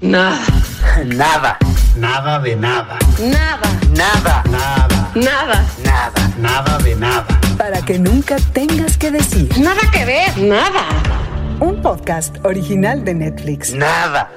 Nada. Nada. Nada de nada. Nada. Nada. Nada. Nada. Nada. Nada de nada. Para que nunca tengas que decir. Nada que ver. Nada. Un podcast original de Netflix. Nada.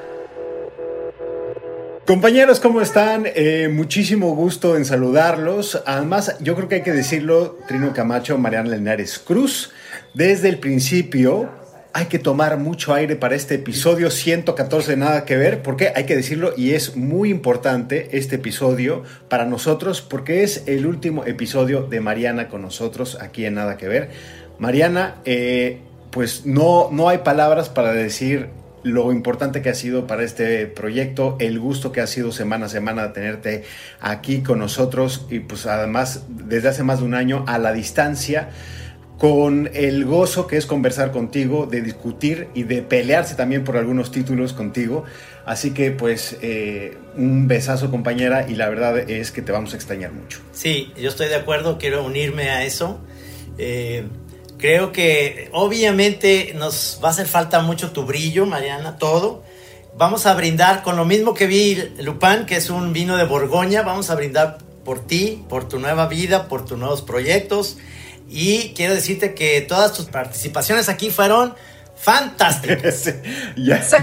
Compañeros, ¿cómo están? Eh, muchísimo gusto en saludarlos. Además, yo creo que hay que decirlo, Trino Camacho, Mariana Lenares Cruz, desde el principio hay que tomar mucho aire para este episodio 114 de Nada que Ver, porque hay que decirlo y es muy importante este episodio para nosotros, porque es el último episodio de Mariana con nosotros aquí en Nada que Ver. Mariana, eh, pues no, no hay palabras para decir lo importante que ha sido para este proyecto, el gusto que ha sido semana a semana tenerte aquí con nosotros y pues además desde hace más de un año a la distancia con el gozo que es conversar contigo, de discutir y de pelearse también por algunos títulos contigo. Así que pues eh, un besazo compañera y la verdad es que te vamos a extrañar mucho. Sí, yo estoy de acuerdo, quiero unirme a eso. Eh, creo que obviamente nos va a hacer falta mucho tu brillo, Mariana, todo. Vamos a brindar con lo mismo que vi Lupin, que es un vino de Borgoña. Vamos a brindar por ti, por tu nueva vida, por tus nuevos proyectos. Y quiero decirte que todas tus participaciones aquí fueron fantásticas.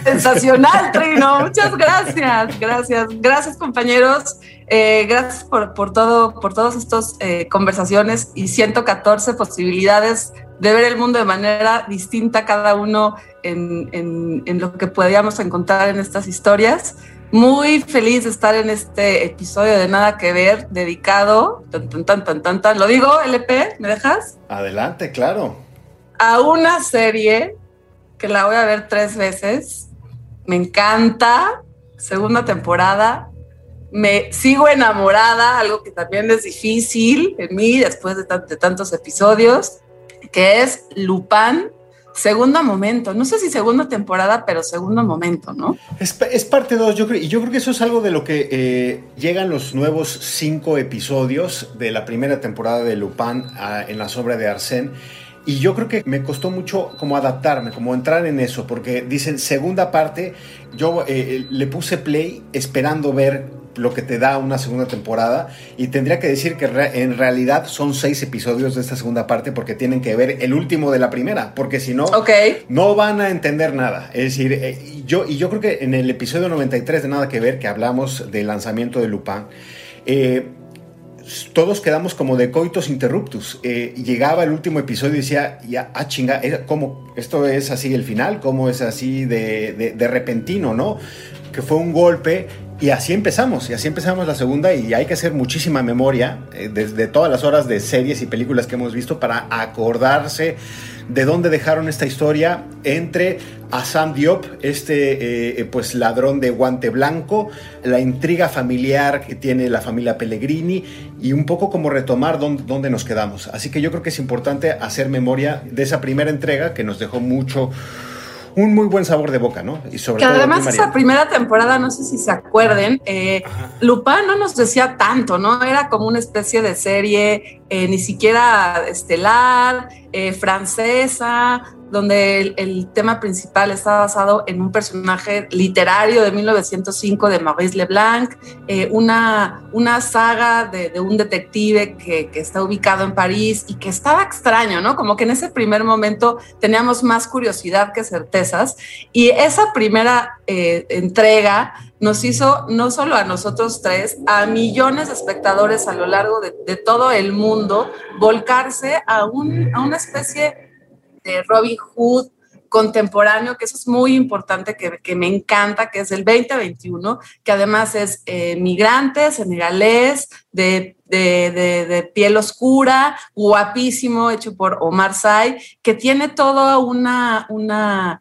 Sensacional, Trino. Muchas gracias, gracias, gracias compañeros. Eh, gracias por, por todo, por todas estas eh, conversaciones y 114 posibilidades de ver el mundo de manera distinta cada uno en, en, en lo que podíamos encontrar en estas historias. Muy feliz de estar en este episodio de Nada que Ver, dedicado, tan, tan, tan, tan, tan, tan, lo digo, LP, ¿me dejas? Adelante, claro. A una serie que la voy a ver tres veces. Me encanta, segunda temporada. Me sigo enamorada, algo que también es difícil en mí después de, de tantos episodios, que es Lupin, segundo momento. No sé si segunda temporada, pero segundo momento, ¿no? Es, es parte 2, yo creo, y yo creo que eso es algo de lo que eh, llegan los nuevos cinco episodios de la primera temporada de Lupin en la sombra de Arsène. Y yo creo que me costó mucho como adaptarme, como entrar en eso, porque dicen segunda parte, yo eh, le puse play esperando ver lo que te da una segunda temporada y tendría que decir que re- en realidad son seis episodios de esta segunda parte porque tienen que ver el último de la primera, porque si no, no van a entender nada. Es decir, eh, y yo, y yo creo que en el episodio 93 de Nada que Ver, que hablamos del lanzamiento de Lupin, eh, todos quedamos como de coitos interruptus. Eh, llegaba el último episodio y decía, ya, ah, chinga, ¿cómo? ¿Esto es así el final? ¿Cómo es así de, de- de repentino, no? Que fue un golpe y así empezamos, y así empezamos la segunda y hay que hacer muchísima memoria eh, desde todas las horas de series y películas que hemos visto para acordarse de dónde dejaron esta historia entre a Sam Diop, este eh, pues ladrón de guante blanco, la intriga familiar que tiene la familia Pellegrini y un poco como retomar dónde nos quedamos. Así que yo creo que es importante hacer memoria de esa primera entrega que nos dejó mucho, un muy buen sabor de boca, ¿no? Y sobre Que todo además esa primera temporada, no sé si se acuerden, eh, Lupin no nos decía tanto, ¿no? Era como una especie de serie eh, ni siquiera estelar, eh, francesa, donde el, tema principal está basado en un personaje literario de 1905 de Maurice Leblanc, eh, una, una saga de, de un detective que, que está ubicado en París y que estaba extraño, ¿no? Como que en ese primer momento teníamos más curiosidad que certezas. Y esa primera eh, entrega nos hizo no solo a nosotros tres, a millones de espectadores a lo largo de, de todo el mundo volcarse a, un, a una especie de Robin Hood contemporáneo, que eso es muy importante, que, que me encanta, que es el 2021, que además es eh, migrante, senegalés, de, de, de, de, piel oscura, guapísimo, hecho por Omar Sy, que tiene toda una... una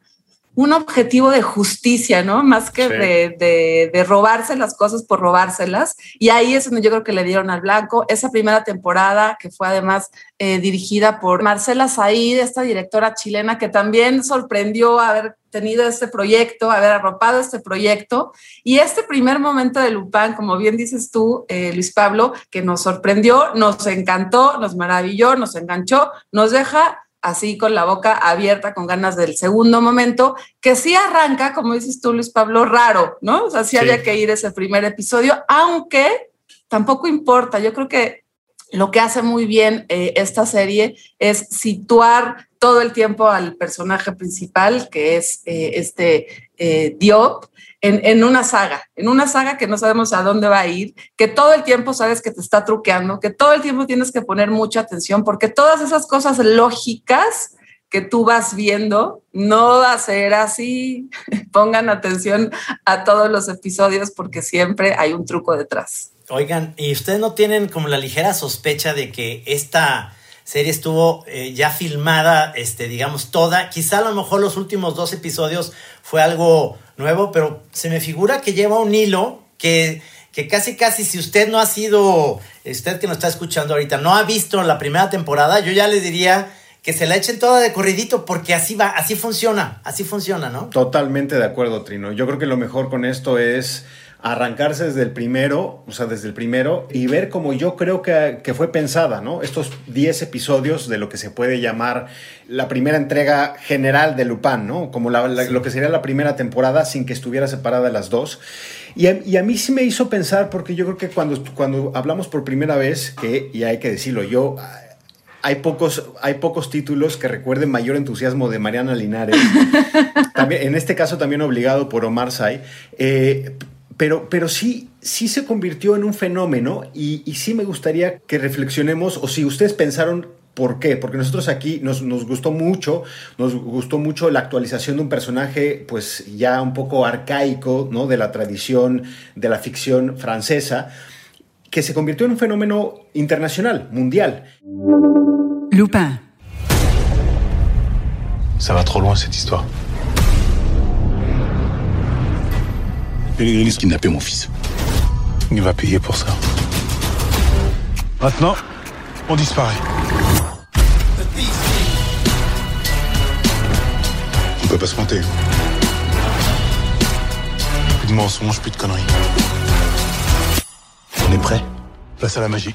un objetivo de justicia, ¿no? Más que sí. de, de, de, robarse las cosas por robárselas. Y ahí es donde yo creo que le dieron al blanco. Esa primera temporada, que fue además eh, dirigida por Marcela Said, esta directora chilena que también sorprendió haber tenido este proyecto, haber arropado este proyecto. Y este primer momento de Lupin, como bien dices tú, eh, Luis Pablo, que nos sorprendió, nos encantó, nos maravilló, nos enganchó, nos deja así con la boca abierta, con ganas del segundo momento, que sí arranca, como dices tú, Luis Pablo, raro, ¿no? O sea, sí, había que ir ese primer episodio, aunque tampoco importa. Yo creo que lo que hace muy bien eh, esta serie es situar todo el tiempo al personaje principal, que es eh, este eh, Diop, en, una saga, en una saga que no sabemos a dónde va a ir, que todo el tiempo sabes que te está truqueando, que todo el tiempo tienes que poner mucha atención, porque todas esas cosas lógicas que tú vas viendo no va a ser así. Pongan atención a todos los episodios porque siempre hay un truco detrás. Oigan, ¿y ustedes no tienen como la ligera sospecha de que esta serie estuvo eh, ya filmada, este, digamos, toda? Quizá a lo mejor los últimos dos episodios fue algo nuevo, pero se me figura que lleva un hilo que, que casi, casi, si usted no ha sido, usted que nos está escuchando ahorita, no ha visto la primera temporada, yo ya le diría que se la echen toda de corridito porque así va, así funciona, así funciona, ¿no? Totalmente de acuerdo, Trino. Yo creo que lo mejor con esto es arrancarse desde el primero, o sea, desde el primero, y ver como yo creo que, que fue pensada, ¿no? Estos 10 episodios de lo que se puede llamar la primera entrega general de Lupin, ¿no? Como lo que sería la primera temporada sin que estuviera separada las dos. Y a, y a, mí sí me hizo pensar, porque yo creo que cuando, cuando hablamos por primera vez, que, y hay que decirlo, yo hay pocos, hay pocos títulos que recuerden mayor entusiasmo de Mariana Linares. también, en este caso también obligado por Omar Say. Eh, pero, pero sí, sí se convirtió en un fenómeno y, sí me gustaría que reflexionemos o si ustedes pensaron ¿Por qué? Porque nosotros aquí nos, nos, gustó mucho, nos gustó mucho la actualización de un personaje pues ya un poco arcaico, ¿no? De la tradición de la ficción francesa, que se convirtió en un fenómeno internacional, mundial. Lupin. Ça va trop loin cette histoire. A kidnappé mon fils. Il va payer pour ça. Maintenant, on disparaît. On peut pas se mentir. Plus de mensonges, plus de conneries. On est prêt? Place à la magie.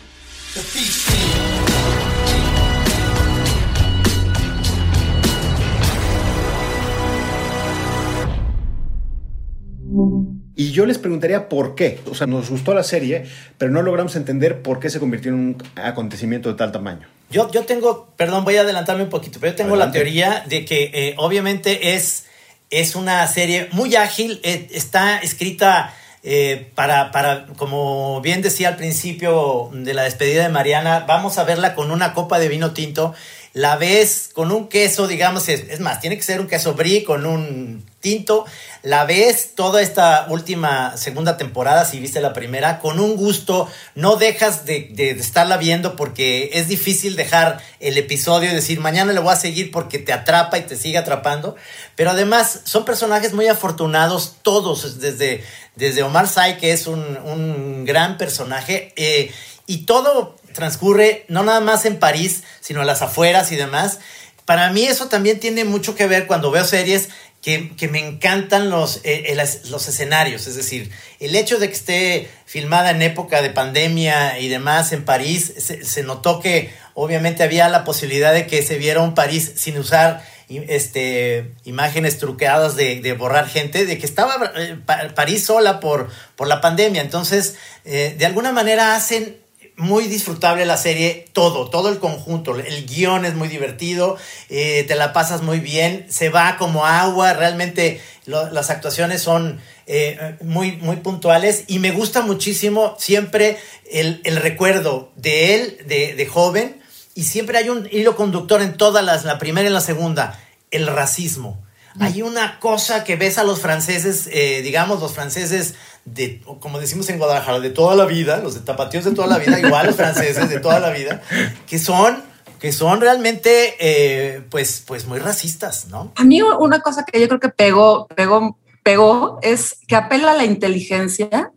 Y yo les preguntaría por qué. O sea, nos gustó la serie, pero no logramos entender por qué se convirtió en un acontecimiento de tal tamaño. Yo, yo tengo, perdón, voy a adelantarme un poquito, pero yo tengo la teoría de que eh, obviamente es, es una serie muy ágil, eh, está escrita eh, para, para, como bien decía al principio de la despedida de Mariana, vamos a verla con una copa de vino tinto la ves con un queso, digamos, es, más, tiene que ser un queso brie con un tinto, la ves toda esta última segunda temporada, si viste la primera, con un gusto, no dejas de, estarla viendo porque es difícil dejar el episodio y decir, mañana le voy a seguir porque te atrapa y te sigue atrapando, pero además son personajes muy afortunados todos, desde, desde Omar Sy, que es un, un gran personaje, eh, y todo transcurre no nada más en París, sino a las afueras y demás. Para mí eso también tiene mucho que ver cuando veo series que, me encantan los, eh, los escenarios, es decir, el hecho de que esté filmada en época de pandemia y demás en París, se, notó que obviamente había la posibilidad de que se viera un París sin usar este, imágenes truqueadas de, borrar gente, de que estaba eh, París sola por, por la pandemia. Entonces, eh, de alguna manera hacen muy disfrutable la serie, todo, todo el conjunto. El guion es muy divertido, eh, te la pasas muy bien, se va como agua, realmente las actuaciones son eh, muy, muy puntuales y me gusta muchísimo siempre el, recuerdo de él, de, joven, y siempre hay un hilo conductor en todas las, la primera y la segunda, el racismo. Hay una cosa que ves a los franceses, eh, digamos, los franceses de, como decimos en Guadalajara, de toda la vida, los de tapatíos de toda la vida, igual los franceses de toda la vida, que son que son realmente eh, pues, pues muy racistas, ¿no? A mí una cosa que yo creo que pegó, pegó, pegó es que apela a la inteligencia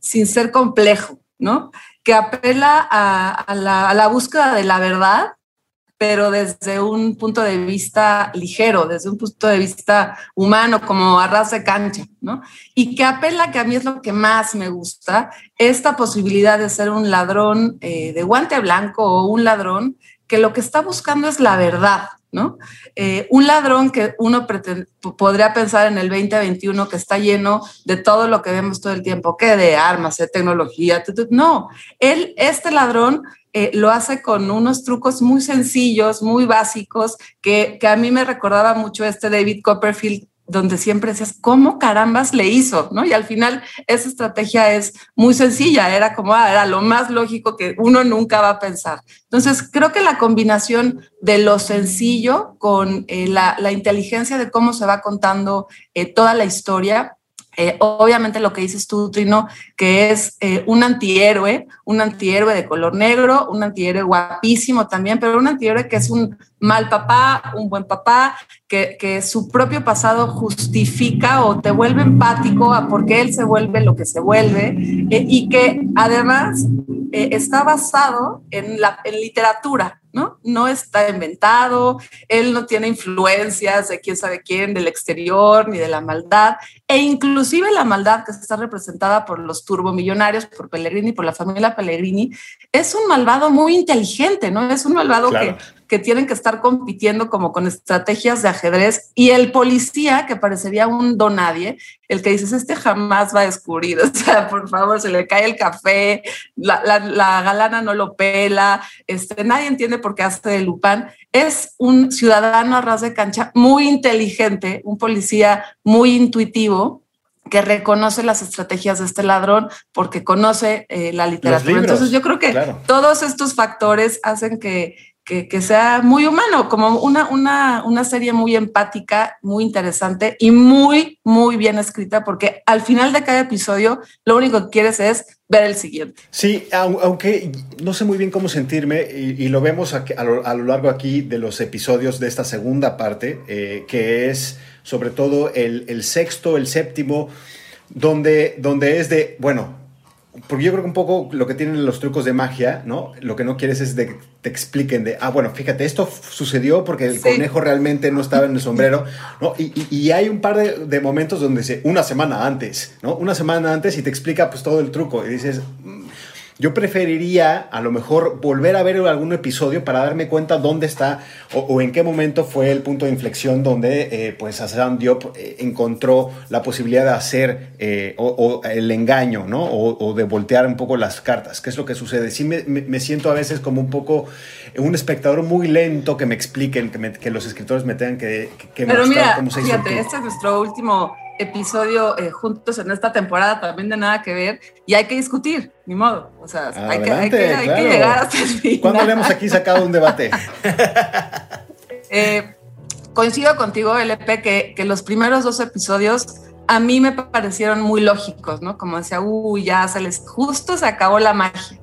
sin ser complejo, ¿no? Que apela a, la, a la búsqueda de la verdad pero desde un punto de vista ligero, desde un punto de vista humano, como a ras de cancha, ¿no? Y que apela, que a mí es lo que más me gusta, esta posibilidad de ser un ladrón eh, de guante blanco o un ladrón que lo que está buscando es la verdad, ¿no? Eh, un ladrón que uno podría pensar en el 2021 que está lleno de todo lo que vemos todo el tiempo, que de armas, de tecnología, no, él, este ladrón eh, lo hace con unos trucos muy sencillos, muy básicos, que, que a mí me recordaba mucho este David Copperfield donde siempre decías, ¿cómo carambas le hizo? ¿no? Y al final esa estrategia es muy sencilla, era como, ah, era lo más lógico que uno nunca va a pensar. Entonces, creo que la combinación de lo sencillo con eh, la, inteligencia de cómo se va contando eh, toda la historia, eh, obviamente lo que dices tú, Trino, que es un antihéroe, un antihéroe de color negro, un antihéroe guapísimo también, pero un antihéroe que es un mal papá, un buen papá, que, que, su propio pasado justifica o te vuelve empático a por qué él se vuelve lo que se vuelve eh, y que además eh, está basado en la en literatura, ¿no? No está inventado, él no tiene influencias de quién sabe quién, del exterior, ni de la maldad, e inclusive la maldad que está representada por los turbomillonarios, por Pellegrini, por la familia Pellegrini, es un malvado muy inteligente, ¿no? Es un malvado que que tienen que estar compitiendo como con estrategias de ajedrez y el policía que parecería un donadie, el que dices, este jamás va a descubrir, o sea, por favor, se le cae el café, la, galana no lo pela, este, nadie entiende por qué hace de Lupán, es un ciudadano a ras de cancha muy inteligente, un policía muy intuitivo, que reconoce las estrategias de este ladrón porque conoce eh, la literatura. Entonces yo creo que todos estos factores hacen que, que, sea muy humano, como una, una, una, serie muy empática, muy interesante y muy, muy bien escrita, porque al final de cada episodio lo único que quieres es ver el siguiente. Sí, aunque no sé muy bien cómo sentirme, y, lo vemos a, lo, largo aquí de los episodios de esta segunda parte, eh, que es sobre todo el, el, sexto, el séptimo, donde, donde es de, bueno, porque yo creo que un poco lo que tienen los trucos de magia, ¿no? Lo que no quieres es de te expliquen de, ah, bueno, fíjate, esto sucedió porque el conejo realmente no estaba en el sombrero, ¿no? Y, y, hay un par de, de, momentos donde se, una semana antes, ¿no? Una semana antes y te explica pues todo el truco y dices, yo preferiría a lo mejor volver a ver algún episodio para darme cuenta dónde está o, en qué momento fue el punto de inflexión donde eh, pues Hassan Diop eh, encontró la posibilidad de hacer eh, o, el engaño, ¿no? O, de voltear un poco las cartas. ¿Qué es lo que sucede? Sí me, siento a veces como un poco un espectador muy lento que me expliquen, que, los escritores me tengan que, que, Pero mira, cómo se fíjate, este es nuestro último episodio eh, juntos en esta temporada también de nada que ver y hay que discutir, ni modo. O sea, hay, que, hay, que, hay, que, llegar hasta el final. ¿Cuándo habíamos aquí sacado un debate? Eh, coincido contigo, LP, que, que los primeros dos episodios a mí me parecieron muy lógicos, ¿no? Como decía, uy, ya se les, justo se acabó la magia.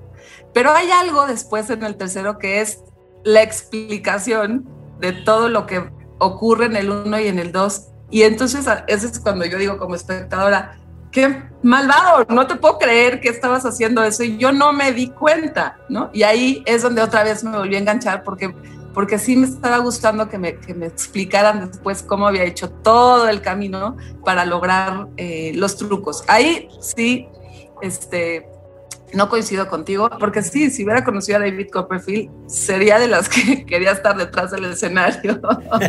Pero hay algo después en el tercero que es la explicación de todo lo que ocurre en el uno y en el dos y entonces ese es cuando yo digo como espectadora, qué malvado, no te puedo creer que estabas haciendo eso y yo no me di cuenta, ¿no? Y ahí es donde otra vez me volví a enganchar porque, porque sí me estaba gustando que me, que me explicaran después cómo había hecho todo el camino para lograr eh, los trucos. Ahí sí, este, no coincido contigo, porque sí, si hubiera conocido a David Copperfield, sería de las que quería estar detrás del escenario,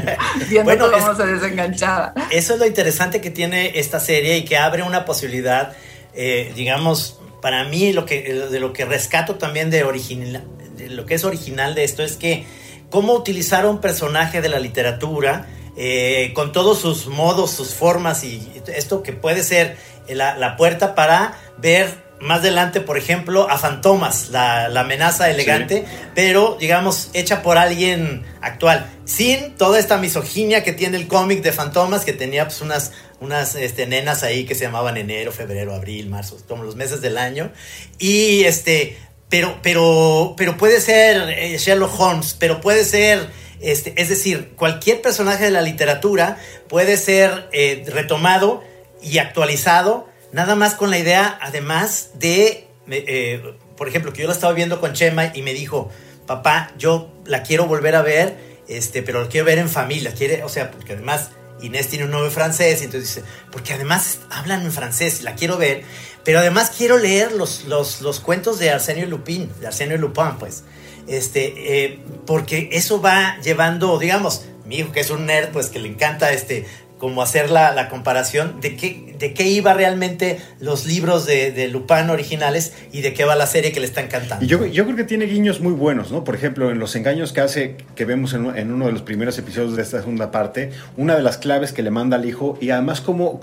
viendo cómo se desenganchaba. Eso es lo interesante que tiene esta serie y que abre una posibilidad, eh, digamos, para mí lo que, de lo que rescato también de, original, de lo que es original de esto es que cómo utilizar un personaje de la literatura eh, con todos sus modos, sus formas y esto que puede ser la, la puerta para ver más adelante, por ejemplo, a Fantomas, la, amenaza elegante, pero digamos hecha por alguien actual, sin toda esta misoginia que tiene el cómic de Fantomas, que tenía pues unas, unas este, nenas ahí que se llamaban enero, febrero, abril, marzo, como los meses del año, y este, pero, pero, pero puede ser eh, Sherlock Holmes, pero puede ser... Este, es decir, cualquier personaje de la literatura puede ser eh, retomado y actualizado Nada más con la idea, además de, eh, por ejemplo, que yo la estaba viendo con Chema y me dijo, papá, yo la quiero volver a ver, este, pero la quiero ver en familia. Quiere, o sea, porque además Inés tiene un novio francés, y entonces dice, porque además hablan en francés, la quiero ver, pero además quiero leer los, los, los cuentos de Arsenio Lupin, de Arsenio Lupin, pues. este, eh, porque eso va llevando, digamos, mi hijo que es un nerd, pues que le encanta este, como hacer la, la, comparación de qué, de qué iba realmente los libros de, de, Lupin originales y de qué va la serie que le están cantando. Yo, yo creo que tiene guiños muy buenos, ¿no? Por ejemplo, en los engaños que hace, que vemos en, en, uno de los primeros episodios de esta segunda parte, una de las claves que le manda al hijo y además cómo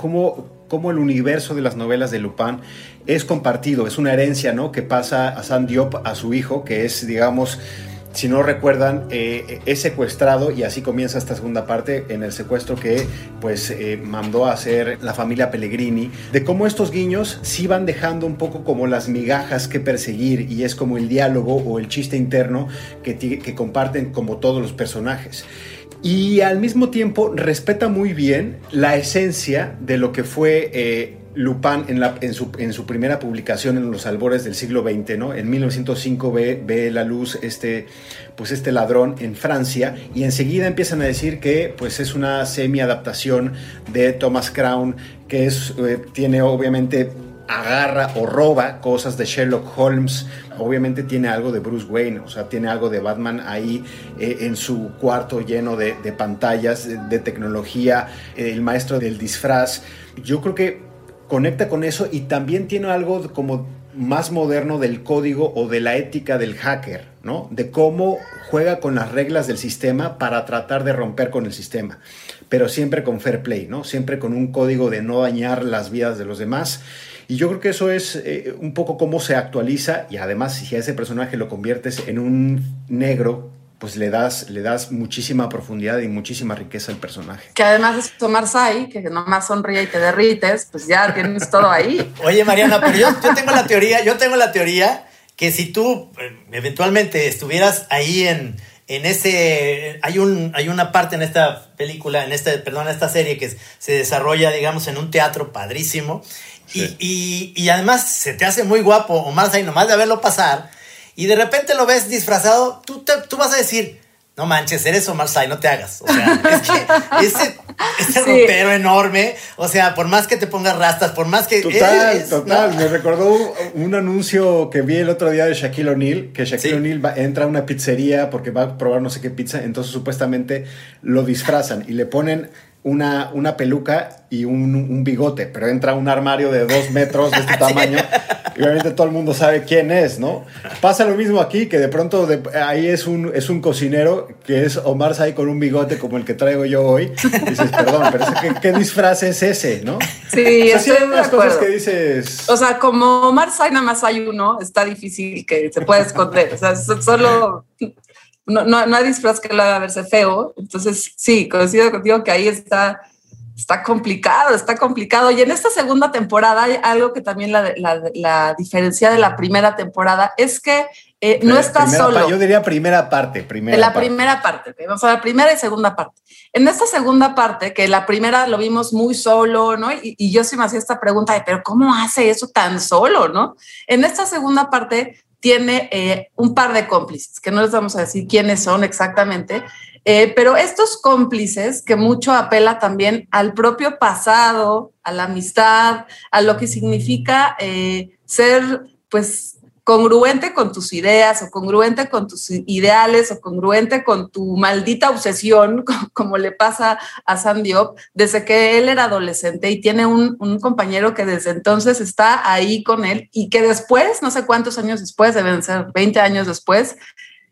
el universo de las novelas de Lupin es compartido, es una herencia, ¿no? Que pasa a San Diop, a su hijo, que es, digamos, si no recuerdan, eh, es secuestrado y así comienza esta segunda parte en el secuestro que pues eh, mandó a hacer la familia Pellegrini, de cómo estos guiños sí van dejando un poco como las migajas que perseguir y es como el diálogo o el chiste interno que, que comparten como todos los personajes. Y al mismo tiempo respeta muy bien la esencia de lo que fue... Eh, Lupin en, su, primera publicación en los albores del siglo XX, ¿no? En 1905 ve, la luz este, pues este ladrón en Francia y enseguida empiezan a decir que pues es una semi-adaptación de Thomas Crown que es, eh, tiene obviamente agarra o roba cosas de Sherlock Holmes, obviamente tiene algo de Bruce Wayne, o sea, tiene algo de Batman ahí eh, en su cuarto lleno de, pantallas, de tecnología, el maestro del disfraz. Yo creo que conecta con eso y también tiene algo como más moderno del código o de la ética del hacker, ¿no? De cómo juega con las reglas del sistema para tratar de romper con el sistema, pero siempre con fair play, ¿no? Siempre con un código de no dañar las vidas de los demás. Y yo creo que eso es eh, un poco cómo se actualiza y además si a ese personaje lo conviertes en un negro pues le das, le das muchísima profundidad y muchísima riqueza al personaje. Que además es Tomar Sai, que nomás sonríe y te derrites, pues ya tienes todo ahí. Oye, Mariana, pero yo, yo, tengo la teoría, yo tengo la teoría que si tú eh, eventualmente estuvieras ahí en, en ese, hay, un, hay una parte en esta película, en este, perdón, en esta serie que se desarrolla, digamos, en un teatro padrísimo, sí. y, y, y, además se te hace muy guapo Omar Say, nomás de verlo pasar, y de repente lo ves disfrazado, tú, te, tú vas a decir, no manches, eres Omar Sy, no te hagas. O sea, es que ese, ese sí. ropero enorme, o sea, por más que te pongas rastas, por más que... Total, eres, total. ¿no? Me recordó un, un, anuncio que vi el otro día de Shaquille O'Neal, que Shaquille sí. O'Neal entra a una pizzería porque va a probar no sé qué pizza, entonces supuestamente lo disfrazan y le ponen una, una peluca y un, un, bigote, pero entra un armario de dos metros de este tamaño y obviamente todo el mundo sabe quién es, ¿no? Pasa lo mismo aquí, que de pronto de, ahí es un, es un cocinero que es Omar Say con un bigote como el que traigo yo hoy. Y dices, perdón, pero ¿qué, ¿qué, disfraz es ese, no? Sí, o sea, hay unas cosas que dices... O sea, como Omar Say nada más hay uno, está difícil que se pueda esconder. O sea, solo no, no, no hay disfraz que lo haga verse feo. Entonces, sí, coincido contigo que ahí está, está complicado, está complicado. Y en esta segunda temporada hay algo que también la, la, la diferencia de la primera temporada es que eh, no está solo. Yo diría primera parte, primera la parte. primera parte, vamos a la primera y segunda parte. En esta segunda parte, que la primera lo vimos muy solo, ¿no? Y, y yo sí me hacía esta pregunta de, pero ¿cómo hace eso tan solo, no? En esta segunda parte tiene eh, un par de cómplices, que no les vamos a decir quiénes son exactamente, eh, pero estos cómplices que mucho apela también al propio pasado, a la amistad, a lo que significa eh, ser, pues, congruente con tus ideas o congruente con tus ideales o congruente con tu maldita obsesión, como le pasa a Sam Diop, desde que él era adolescente y tiene un, un, compañero que desde entonces está ahí con él y que después, no sé cuántos años después, deben ser 20 años después,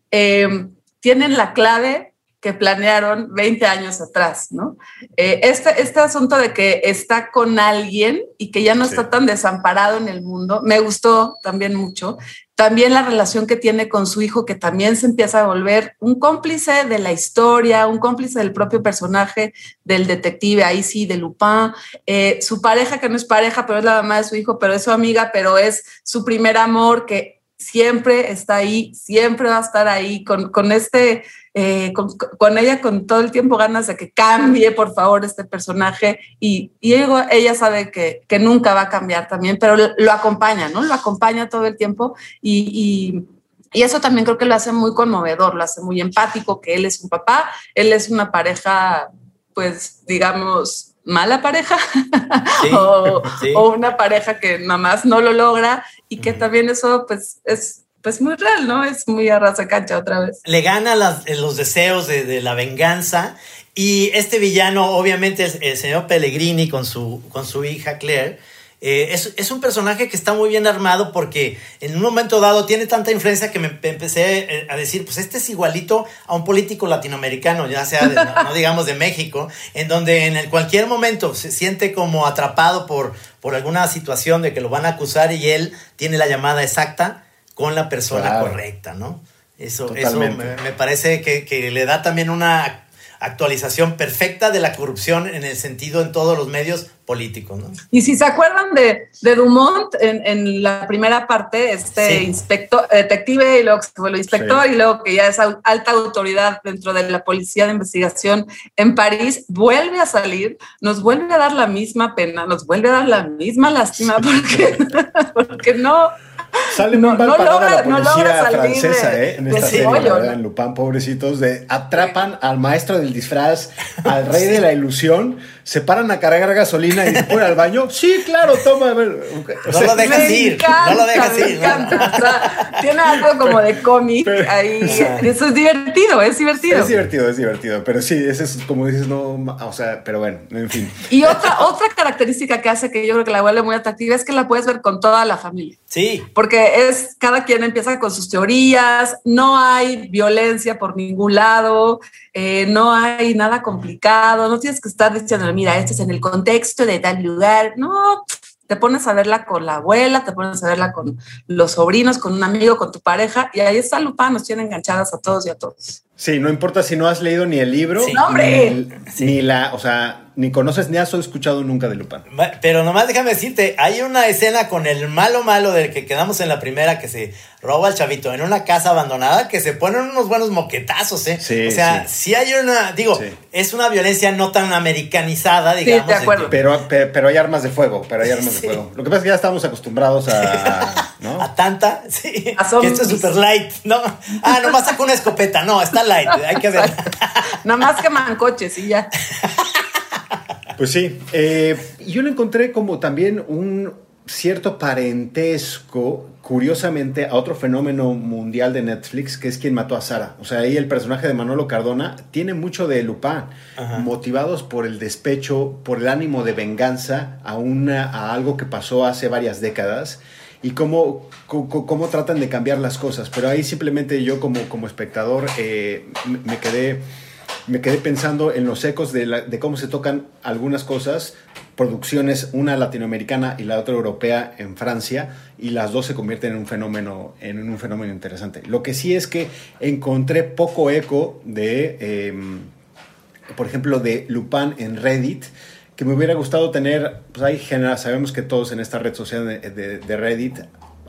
eh, tienen la clave que planearon 20 años atrás, ¿no? Eh, este, este asunto de que está con alguien y que ya no sí. está tan desamparado en el mundo, me gustó también mucho. También la relación que tiene con su hijo, que también se empieza a volver un cómplice de la historia, un cómplice del propio personaje del detective, ahí sí, de Lupin. Eh, su pareja, que no es pareja, pero es la mamá de su hijo, pero es su amiga, pero es su primer amor, que siempre está ahí, siempre va a estar ahí con, con este, eh, con, ella con todo el tiempo ganas de que cambie, por favor, este personaje. Y, y ella, sabe que, que, nunca va a cambiar también, pero lo acompaña, ¿no? Lo acompaña todo el tiempo y, y, eso también creo que lo hace muy conmovedor, lo hace muy empático, que él es un papá, él es una pareja, pues, digamos, mala pareja sí, o, sí. o, una pareja que nada más no lo logra y que también eso pues es pues muy real, ¿no? Es muy a raza cancha otra vez. Le gana las, los deseos de, de, la venganza y este villano, obviamente, es el señor Pellegrini con su, con su hija Claire. Eh, es, es, un personaje que está muy bien armado porque en un momento dado tiene tanta influencia que me empecé eh, a decir, pues este es igualito a un político latinoamericano, ya sea, de, no, no, digamos de México, en donde en el cualquier momento se siente como atrapado por, por alguna situación de que lo van a acusar y él tiene la llamada exacta con la persona claro. correcta, ¿no? Eso, eso me, me, parece que, que, le da también una actualización perfecta de la corrupción en el sentido en todos los medios políticos, ¿no? Y si se acuerdan de, de Dumont en, en, la primera parte, este sí. inspector, detective y luego se vuelve inspector sí. y luego que ya es alta autoridad dentro de la policía de investigación en París, vuelve a salir, nos vuelve a dar la misma pena, nos vuelve a dar la misma lástima porque, porque no, Sale muy mal no parada logra, la policía no francesa, de, ¿eh? En esta serie, hoyo, ¿verdad? En Lupin, pobrecitos, de atrapan al maestro del disfraz, al rey de la ilusión, se paran a cargar gasolina y se ponen al baño. Sí, claro, toma. O sea, no lo dejas ir. Encanta, no lo dejas me ir. Encanta. ¿no? O sea, tiene algo como de cómic ahí. Eso es divertido, es divertido. Es divertido, es divertido. Pero sí, ese es como dices, no, o sea, pero bueno, en fin. Y otra, otra característica que hace que yo creo que la vuelve muy atractiva es que la puedes ver con toda la familia. Sí. Porque es, cada quien empieza con sus teorías, no hay violencia por ningún lado, eh, no hay nada complicado, no tienes que estar diciendo, mira, esto es en el contexto de tal lugar, no, te pones a verla con la abuela, te pones a verla con los sobrinos, con un amigo, con tu pareja, y ahí está Lupin, nos tiene enganchadas a todos y a todos. Sí, no importa si no has leído ni el libro, sí. ¡Hombre! Ni, sí. ni la, o sea, ni conoces ni has escuchado nunca de Lupin. Pero nomás déjame decirte, hay una escena con el malo malo del que quedamos en la primera que se roba al chavito en una casa abandonada que se ponen unos buenos moquetazos, ¿eh? Sí, o sea, sí. sí hay una, digo, sí. es una violencia no tan americanizada, digamos. Sí, de acuerdo. Pero, pero, hay armas de fuego, pero hay armas de fuego. Lo que pasa es que ya estamos acostumbrados a, ¿no? A tanta, sí. A que esto es super light, ¿no? Ah, nomás saca una escopeta, no, está light, hay que ver. nomás queman coches y ya. Pues sí, eh, yo lo encontré como también un cierto parentesco, curiosamente, a otro fenómeno mundial de Netflix, que es quien mató a Sara. O sea, ahí el personaje de Manolo Cardona tiene mucho de Lupin, Ajá. motivados por el despecho, por el ánimo de venganza a, una, a algo que pasó hace varias décadas y cómo, cómo, tratan de cambiar las cosas. Pero ahí simplemente yo como, como espectador eh, me quedé me quedé pensando en los ecos de, cómo se tocan algunas cosas, producciones, una latinoamericana y la otra europea en Francia, y las dos se convierten en un fenómeno, en un fenómeno interesante. Lo que sí es que encontré poco eco de, eh, por ejemplo, de Lupin en Reddit, que me hubiera gustado tener, pues hay general, sabemos que todos en esta red social de, de, de Reddit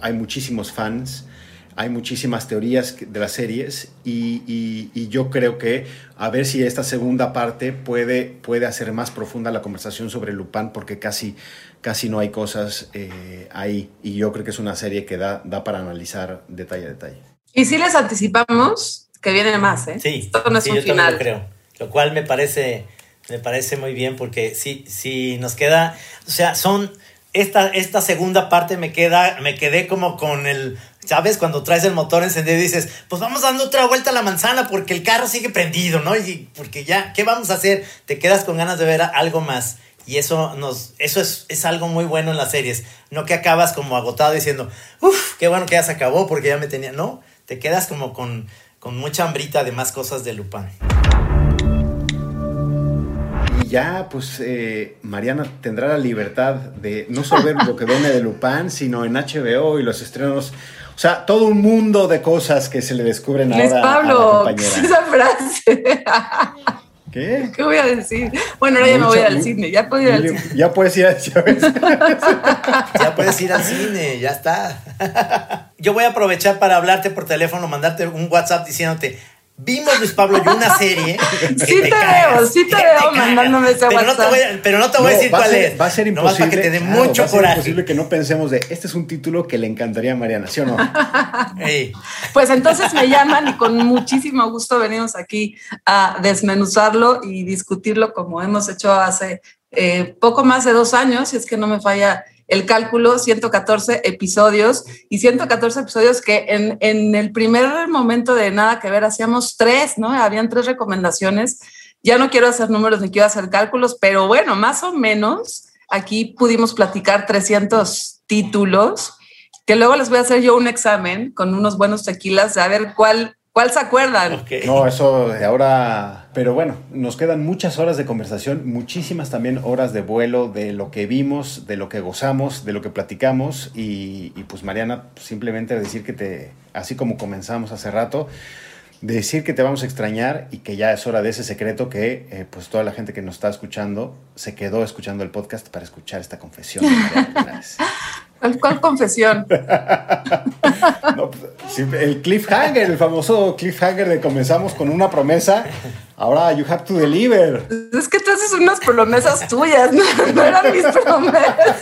hay muchísimos fans, hay muchísimas teorías de las series y, y, y, yo creo que a ver si esta segunda parte puede, puede hacer más profunda la conversación sobre Lupin porque casi, casi no hay cosas eh, ahí y yo creo que es una serie que da, da para analizar detalle a detalle. Y si les anticipamos que viene más, ¿eh? Sí, Esto no es sí, un yo final. Lo creo, lo cual me parece, me parece muy bien porque sí, sí nos queda, o sea, son... Esta, esta segunda parte me queda, me quedé como con el, ¿sabes? Cuando traes el motor encendido y dices, pues vamos dando otra vuelta a la manzana porque el carro sigue prendido, ¿no? Y porque ya, ¿qué vamos a hacer? Te quedas con ganas de ver algo más. Y eso, nos, eso es, es algo muy bueno en las series. No que acabas como agotado diciendo, uff, qué bueno que ya se acabó porque ya me tenía. No, te quedas como con, con mucha hambrita de más cosas de Lupin. Ya, pues, eh, Mariana tendrá la libertad de no solo ver lo que viene de Lupin, sino en HBO y los estrenos o sea, todo un mundo de cosas que se le descubren Luis ahora Pablo, a la compañera. esa frase. ¿Qué? ¿Qué voy a decir? Bueno, ahora ya me voy al cine, ya puedo ir al cine. Ya puedes ir al cine. ya puedes ir al cine, ya está. Yo voy a aprovechar para hablarte por teléfono, mandarte un WhatsApp diciéndote, Vimos, Luis Pablo, yo una serie. sí te, te veo, sí te, te veo mandándome ese pero WhatsApp. No te voy a, pero no te voy no, a decir cuál ser, es. Va a ser imposible. para que te dé claro, mucho va a ser coraje. imposible que no pensemos de este es un título que le encantaría a Mariana, ¿sí o no? hey. Pues entonces me llaman y con muchísimo gusto venimos aquí a desmenuzarlo y discutirlo como hemos hecho hace eh, poco más de dos años, si es que no me falla el cálculo, 114 episodios y 114 episodios que en, en el primer momento de nada que ver hacíamos tres, ¿no? Habían tres recomendaciones. Ya no quiero hacer números ni quiero hacer cálculos, pero bueno, más o menos aquí pudimos platicar 300 títulos, que luego les voy a hacer yo un examen con unos buenos tequilas a ver cuál ¿Cuál se acuerdan? No, eso de ahora. Pero bueno, nos quedan muchas horas de conversación, muchísimas también horas de vuelo de lo que vimos, de lo que gozamos, de lo que platicamos. Y, y pues, Mariana, simplemente decir que te, así como comenzamos hace rato, decir que te vamos a extrañar y que ya es hora de ese secreto que, eh, pues, toda la gente que nos está escuchando se quedó escuchando el podcast para escuchar esta confesión. de. ¿Cuál, cuál confesión? No, pues, el cliffhanger, el famoso cliffhanger de comenzamos con una promesa, ahora you have to deliver. Es que tú haces unas promesas tuyas, no, no eran mis promesas.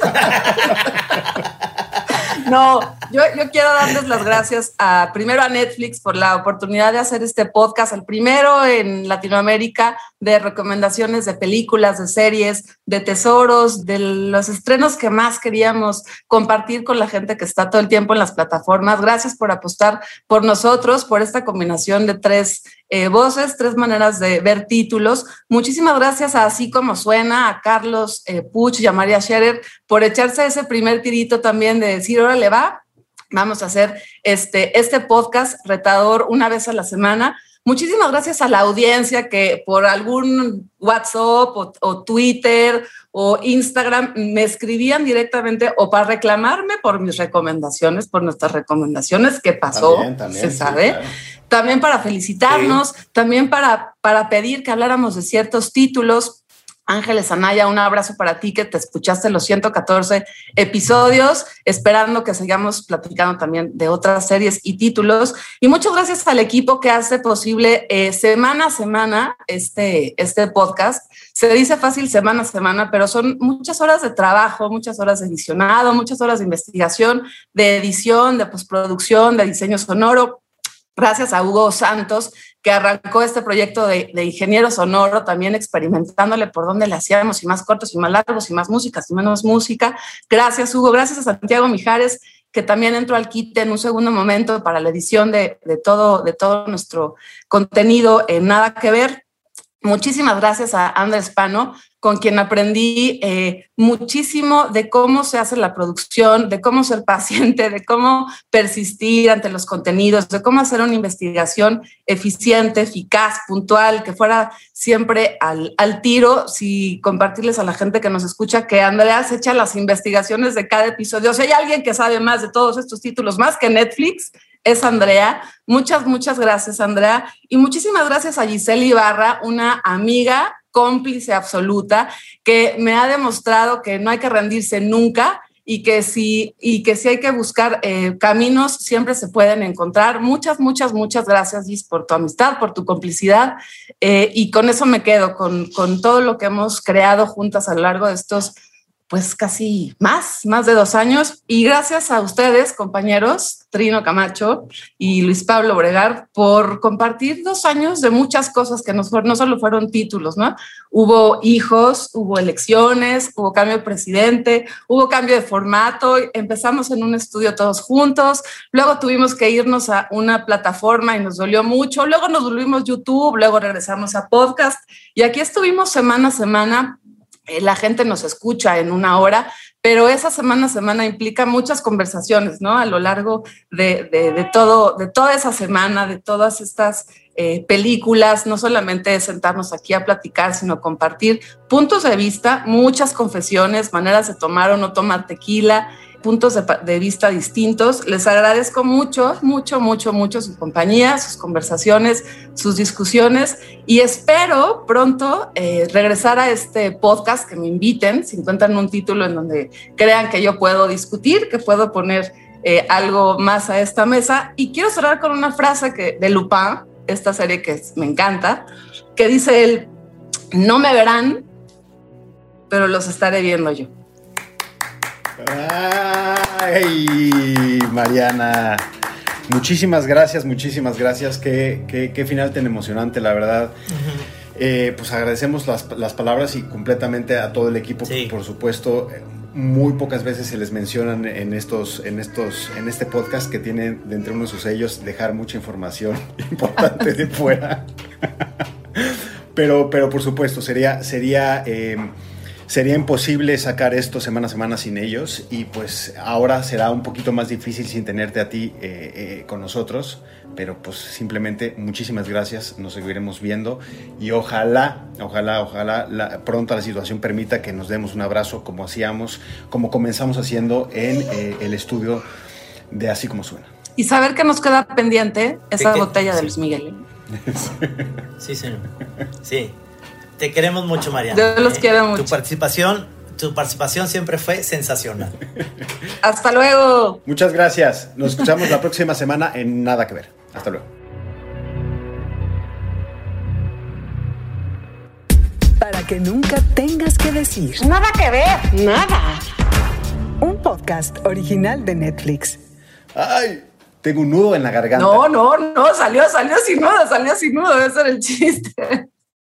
No, yo, yo quiero darles las gracias a, primero a Netflix por la oportunidad de hacer este podcast, el primero en Latinoamérica de recomendaciones de películas, de series, de tesoros, de los estrenos que más queríamos compartir con la gente que está todo el tiempo en las plataformas. Gracias por apostar por nosotros, por esta combinación de tres eh, voces, tres maneras de ver títulos. Muchísimas gracias a Así Como Suena, a Carlos eh, Puch y a María Scherer por echarse ese primer tirito también de decir, órale, va, vamos a hacer este, este podcast retador una vez a la semana. Muchísimas gracias a la audiencia que por algún WhatsApp o, o Twitter o Instagram me escribían directamente o para reclamarme por mis recomendaciones, por nuestras recomendaciones, qué pasó, También, también, se sí, sabe claro. también para felicitarnos, también para, para pedir que habláramos de ciertos títulos. Ángeles Anaya, un abrazo para ti que te escuchaste los 114 episodios, esperando que sigamos platicando también de otras series y títulos. Y muchas gracias al equipo que hace posible eh, semana a semana este, este podcast. Se dice fácil semana a semana, pero son muchas horas de trabajo, muchas horas de edicionado, muchas horas de investigación, de edición, de postproducción, de diseño sonoro gracias a Hugo Santos, que arrancó este proyecto de, de, ingeniero sonoro, también experimentándole por dónde le hacíamos, y más cortos y más largos, y más músicas y menos música. Gracias, Hugo. Gracias a Santiago Mijares, que también entró al quite en un segundo momento para la edición de, de todo, de todo nuestro contenido en Nada que Ver. Muchísimas gracias a Andrés Pano, con quien aprendí eh, muchísimo de cómo se hace la producción, de cómo ser paciente, de cómo persistir ante los contenidos, de cómo hacer una investigación eficiente, eficaz, puntual, que fuera siempre al, al tiro. Si compartirles a la gente que nos escucha que Andrea se echa las investigaciones de cada episodio. O sea, hay alguien que sabe más de todos estos títulos, más que Netflix, es Andrea. Muchas, muchas gracias, Andrea. Y muchísimas gracias a Giselle Ibarra, una amiga cómplice absoluta que me ha demostrado que no hay que rendirse nunca y que si, y que si hay que buscar eh, caminos, siempre se pueden encontrar. Muchas, muchas, muchas gracias, Gis, por tu amistad, por tu complicidad. Eh, y con eso me quedo, con, con todo lo que hemos creado juntas a lo largo de estos pues casi más, más de dos años. Y gracias a ustedes, compañeros, Trino Camacho y Luis Pablo Bregar, por compartir dos años de muchas cosas que no, solo fueron títulos, ¿no? Hubo hijos, hubo elecciones, hubo cambio de presidente, hubo cambio de formato, empezamos en un estudio todos juntos, luego tuvimos que irnos a una plataforma y nos dolió mucho, luego nos volvimos YouTube, luego regresamos a podcast y aquí estuvimos semana a semana la gente nos escucha en una hora, pero esa semana a semana implica muchas conversaciones, ¿no? A lo largo de, de, de todo, de toda esa semana, de todas estas eh, películas, no solamente sentarnos aquí a platicar, sino compartir puntos de vista, muchas confesiones, maneras de tomar o no tomar tequila, puntos de, vista distintos. Les agradezco mucho, mucho, mucho, mucho su compañía, sus conversaciones, sus discusiones y espero pronto eh, regresar a este podcast, que me inviten, si encuentran un título en donde crean que yo puedo discutir, que puedo poner eh, algo más a esta mesa. Y quiero cerrar con una frase que, de Lupin, esta serie que me encanta, que dice él, no me verán, pero los estaré viendo yo. Ay, Mariana. Muchísimas gracias, muchísimas gracias. Qué, qué, qué final tan emocionante, la verdad. Uh -huh. eh, pues agradecemos las, las, palabras y completamente a todo el equipo, sí. por supuesto. muy pocas veces se les mencionan en estos, en estos, en este podcast que tienen de entre uno de sus sellos dejar mucha información importante de fuera. pero, pero por supuesto, sería, sería, eh, sería imposible sacar esto semana a semana sin ellos. Y pues ahora será un poquito más difícil sin tenerte a ti eh, eh, con nosotros pero pues simplemente muchísimas gracias, nos seguiremos viendo y ojalá, ojalá, ojalá la, pronto la situación permita que nos demos un abrazo como hacíamos, como comenzamos haciendo en eh, el estudio de Así como suena. Y saber que nos queda pendiente esa botella de Luis Miguel. Sí, señor. Sí. Te queremos mucho, Mariana. Yo los ¿eh? quiero mucho. Tu participación tu participación siempre fue sensacional. Hasta luego. Muchas gracias. Nos escuchamos la próxima semana en Nada que ver. Hasta luego. Para que nunca tengas que decir. Nada que ver. Nada. Un podcast original de Netflix. Ay, tengo un nudo en la garganta. No, no, no, salió, salió sin nudo, salió sin nudo, ese era el chiste.